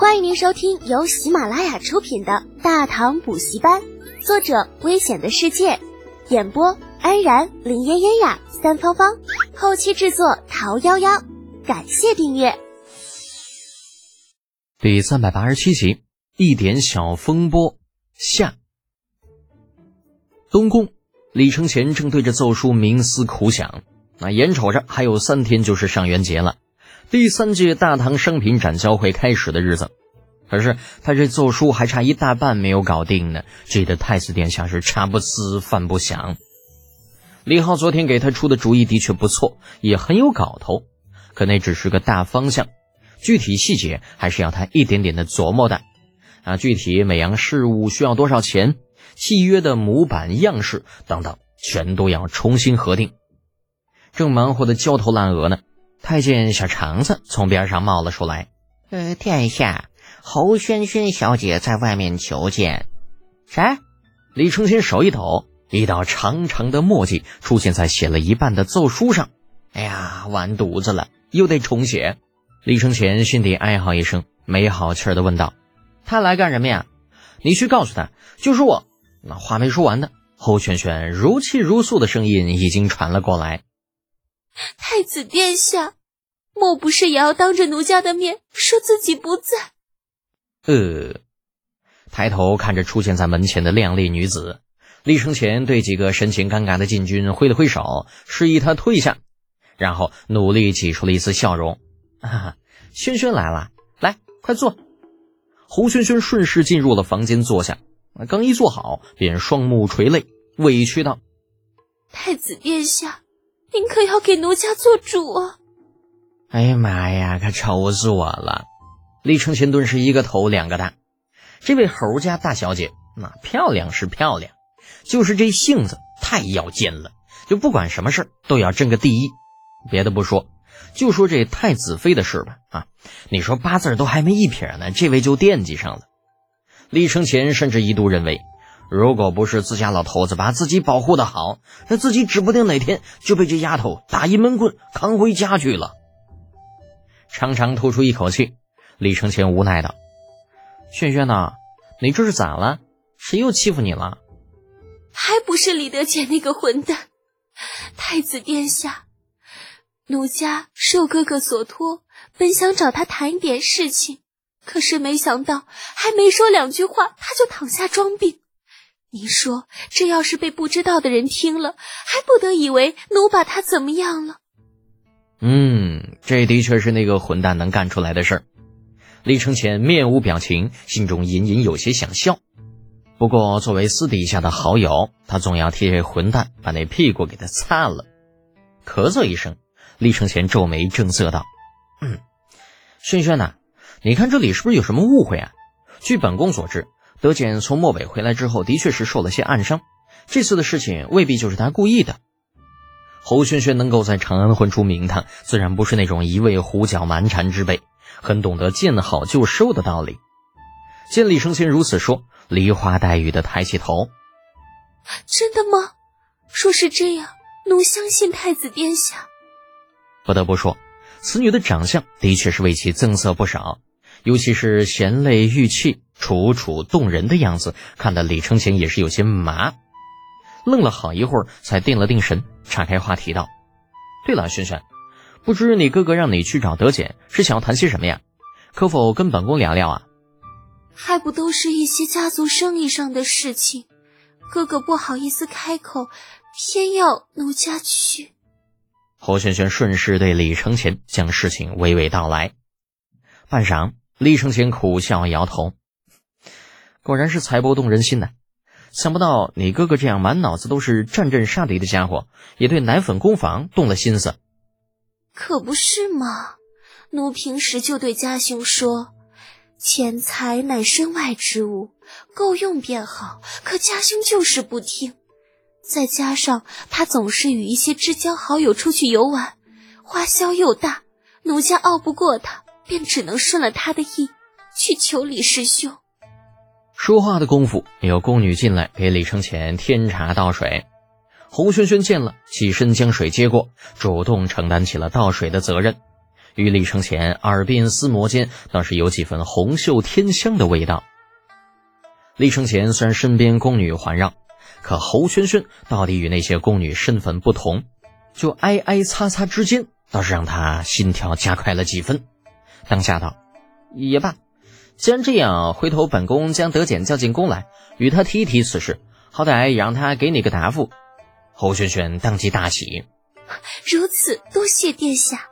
欢迎您收听由喜马拉雅出品的《大唐补习班》，作者：危险的世界，演播：安然、林嫣嫣呀、三芳芳，后期制作：桃夭夭。感谢订阅。第三百八十七集，一点小风波下。东宫，李承乾正对着奏书冥思苦想，那眼瞅着还有三天就是上元节了。第三届大唐商品展销会开始的日子，可是他这奏书还差一大半没有搞定呢，气得太子殿下是茶不思饭不想。李浩昨天给他出的主意的确不错，也很有搞头，可那只是个大方向，具体细节还是要他一点点的琢磨的。啊，具体每样事物需要多少钱，契约的模板样式等等，全都要重新核定。正忙活的焦头烂额呢。太监小肠子从边上冒了出来：“呃，殿下，侯萱萱小姐在外面求见。”谁？李承乾手一抖，一道长长的墨迹出现在写了一半的奏书上。哎呀，完犊子了，又得重写。李承乾心底哀嚎一声，没好气的问道：“他来干什么呀？你去告诉他，就是我。”那话没说完呢，侯萱萱如泣如诉的声音已经传了过来。太子殿下，莫不是也要当着奴家的面说自己不在？呃，抬头看着出现在门前的靓丽女子，厉承前对几个神情尴尬的禁军挥了挥手，示意他退下，然后努力挤出了一丝笑容：“哈，轩轩来了，来，快坐。”胡轩轩顺势进入了房间坐下，刚一坐好，便双目垂泪，委屈道：“太子殿下。”您可要给奴家做主啊！哎呀妈呀，可愁死我了！李承乾顿时一个头两个大。这位侯家大小姐，那漂亮是漂亮，就是这性子太要尖了，就不管什么事都要争个第一。别的不说，就说这太子妃的事吧，啊，你说八字都还没一撇呢，这位就惦记上了。李承乾甚至一度认为。如果不是自家老头子把自己保护的好，那自己指不定哪天就被这丫头打一闷棍扛回家去了。长长吐出一口气，李承前无奈道：“轩轩呐，你这是咋了？谁又欺负你了？还不是李德俭那个混蛋！太子殿下，奴家受哥哥所托，本想找他谈一点事情，可是没想到还没说两句话，他就躺下装病。”您说，这要是被不知道的人听了，还不得以为奴把他怎么样了？嗯，这的确是那个混蛋能干出来的事儿。李承前面无表情，心中隐隐有些想笑。不过，作为私底下的好友，他总要替这混蛋把那屁股给他擦了。咳嗽一声，李承前皱眉正色道：“嗯，轩轩呐，你看这里是不是有什么误会啊？据本宫所知。”德简从漠北回来之后，的确是受了些暗伤。这次的事情未必就是他故意的。侯轩轩能够在长安混出名堂，自然不是那种一味胡搅蛮缠之辈，很懂得见好就收的道理。见李承乾如此说，梨花带雨的抬起头：“真的吗？若是这样，奴相信太子殿下。”不得不说，此女的长相的确是为其增色不少。尤其是贤泪玉气、楚楚动人的样子，看得李承乾也是有些麻，愣了好一会儿，才定了定神，岔开话题道：“对了，轩轩，不知你哥哥让你去找德简，是想要谈些什么呀？可否跟本宫聊聊啊？”还不都是一些家族生意上的事情，哥哥不好意思开口，偏要奴家去。侯轩轩顺势对李承乾将事情娓娓道来，半晌。李承乾苦笑摇头，果然是财帛动人心呐！想不到你哥哥这样满脑子都是战阵杀敌的家伙，也对奶粉工坊动了心思。可不是嘛！奴平时就对家兄说，钱财乃身外之物，够用便好。可家兄就是不听，再加上他总是与一些至交好友出去游玩，花销又大，奴家拗不过他。便只能顺了他的意，去求李师兄。说话的功夫，有宫女进来给李承乾添茶倒水。侯轩轩见了，起身将水接过，主动承担起了倒水的责任。与李承乾耳鬓厮磨间，倒是有几分红袖添香的味道。李承乾虽然身边宫女环绕，可侯轩轩到底与那些宫女身份不同，就挨挨擦擦之间，倒是让他心跳加快了几分。当下道：“也罢，既然这样，回头本宫将德简叫进宫来，与他提一提此事，好歹也让他给你个答复。”侯萱萱当即大喜，如此多谢殿下。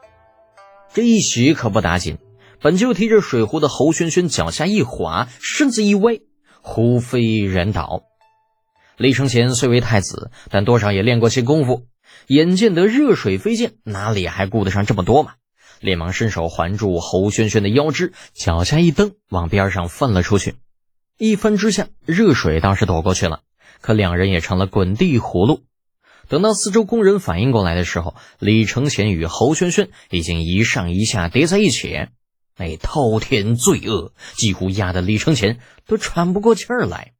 这一喜可不打紧，本就提着水壶的侯萱萱脚下一滑，身子一歪。忽飞人倒，李承乾虽为太子，但多少也练过些功夫。眼见得热水飞溅，哪里还顾得上这么多嘛？连忙伸手环住侯轩轩的腰肢，脚下一蹬，往边上翻了出去。一翻之下，热水倒是躲过去了，可两人也成了滚地葫芦。等到四周工人反应过来的时候，李承乾与侯轩轩已经一上一下叠在一起。那滔天罪恶几乎压得李承乾都喘不过气儿来。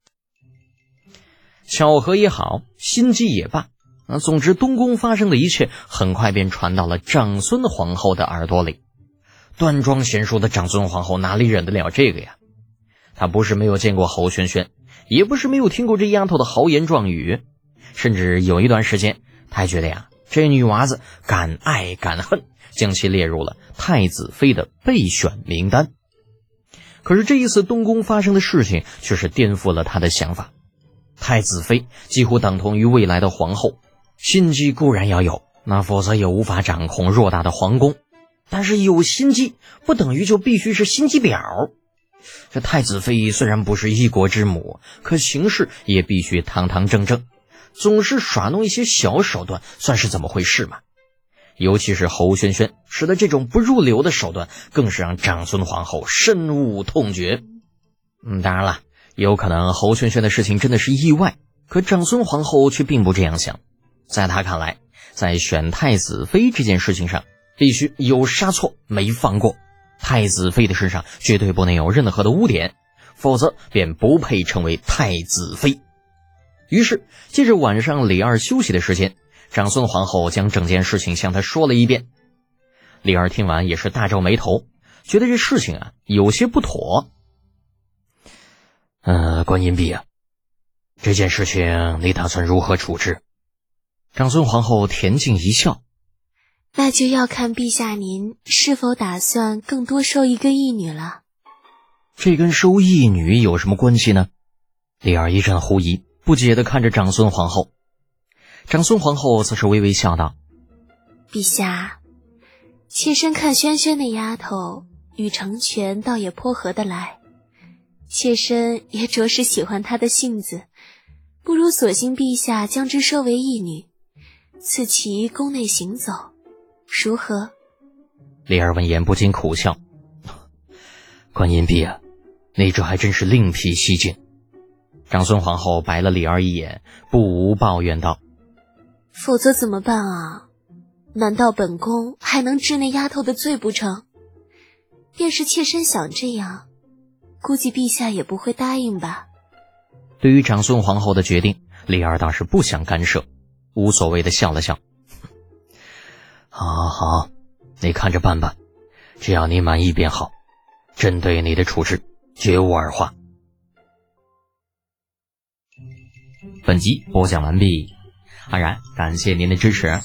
巧合也好，心机也罢，啊，总之东宫发生的一切很快便传到了长孙皇后的耳朵里。端庄贤淑的长孙皇后哪里忍得了这个呀？她不是没有见过侯萱萱，也不是没有听过这丫头的豪言壮语，甚至有一段时间，她还觉得呀，这女娃子敢爱敢恨。将其列入了太子妃的备选名单。可是这一次东宫发生的事情却是颠覆了他的想法。太子妃几乎等同于未来的皇后，心机固然要有，那否则也无法掌控偌大的皇宫。但是有心机不等于就必须是心机婊。这太子妃虽然不是一国之母，可行事也必须堂堂正正，总是耍弄一些小手段，算是怎么回事嘛？尤其是侯萱萱使得这种不入流的手段，更是让长孙皇后深恶痛绝。嗯，当然了，有可能侯萱萱的事情真的是意外，可长孙皇后却并不这样想。在他看来，在选太子妃这件事情上，必须有杀错，没放过。太子妃的身上绝对不能有任何的污点，否则便不配成为太子妃。于是，借着晚上李二休息的时间。长孙皇后将整件事情向他说了一遍，李二听完也是大皱眉头，觉得这事情啊有些不妥。呃，观音婢啊，这件事情你打算如何处置？长孙皇后恬静一笑，那就要看陛下您是否打算更多收一个义女了。这跟收义女有什么关系呢？李二一阵狐疑，不解的看着长孙皇后。长孙皇后则是微微笑道：“陛下，妾身看萱萱那丫头与成全倒也颇合得来，妾身也着实喜欢她的性子，不如索性陛下将之收为义女，赐其宫内行走，如何？”李儿闻言不禁苦笑：“观音婢啊，你这还真是另辟蹊径。”长孙皇后白了李儿一眼，不无抱怨道。否则怎么办啊？难道本宫还能治那丫头的罪不成？便是妾身想这样，估计陛下也不会答应吧。对于长孙皇后的决定，李儿倒是不想干涉，无所谓的笑了笑。好好，你看着办吧，只要你满意便好。朕对你的处置，绝无二话。本集播讲完毕。安然，感谢您的支持。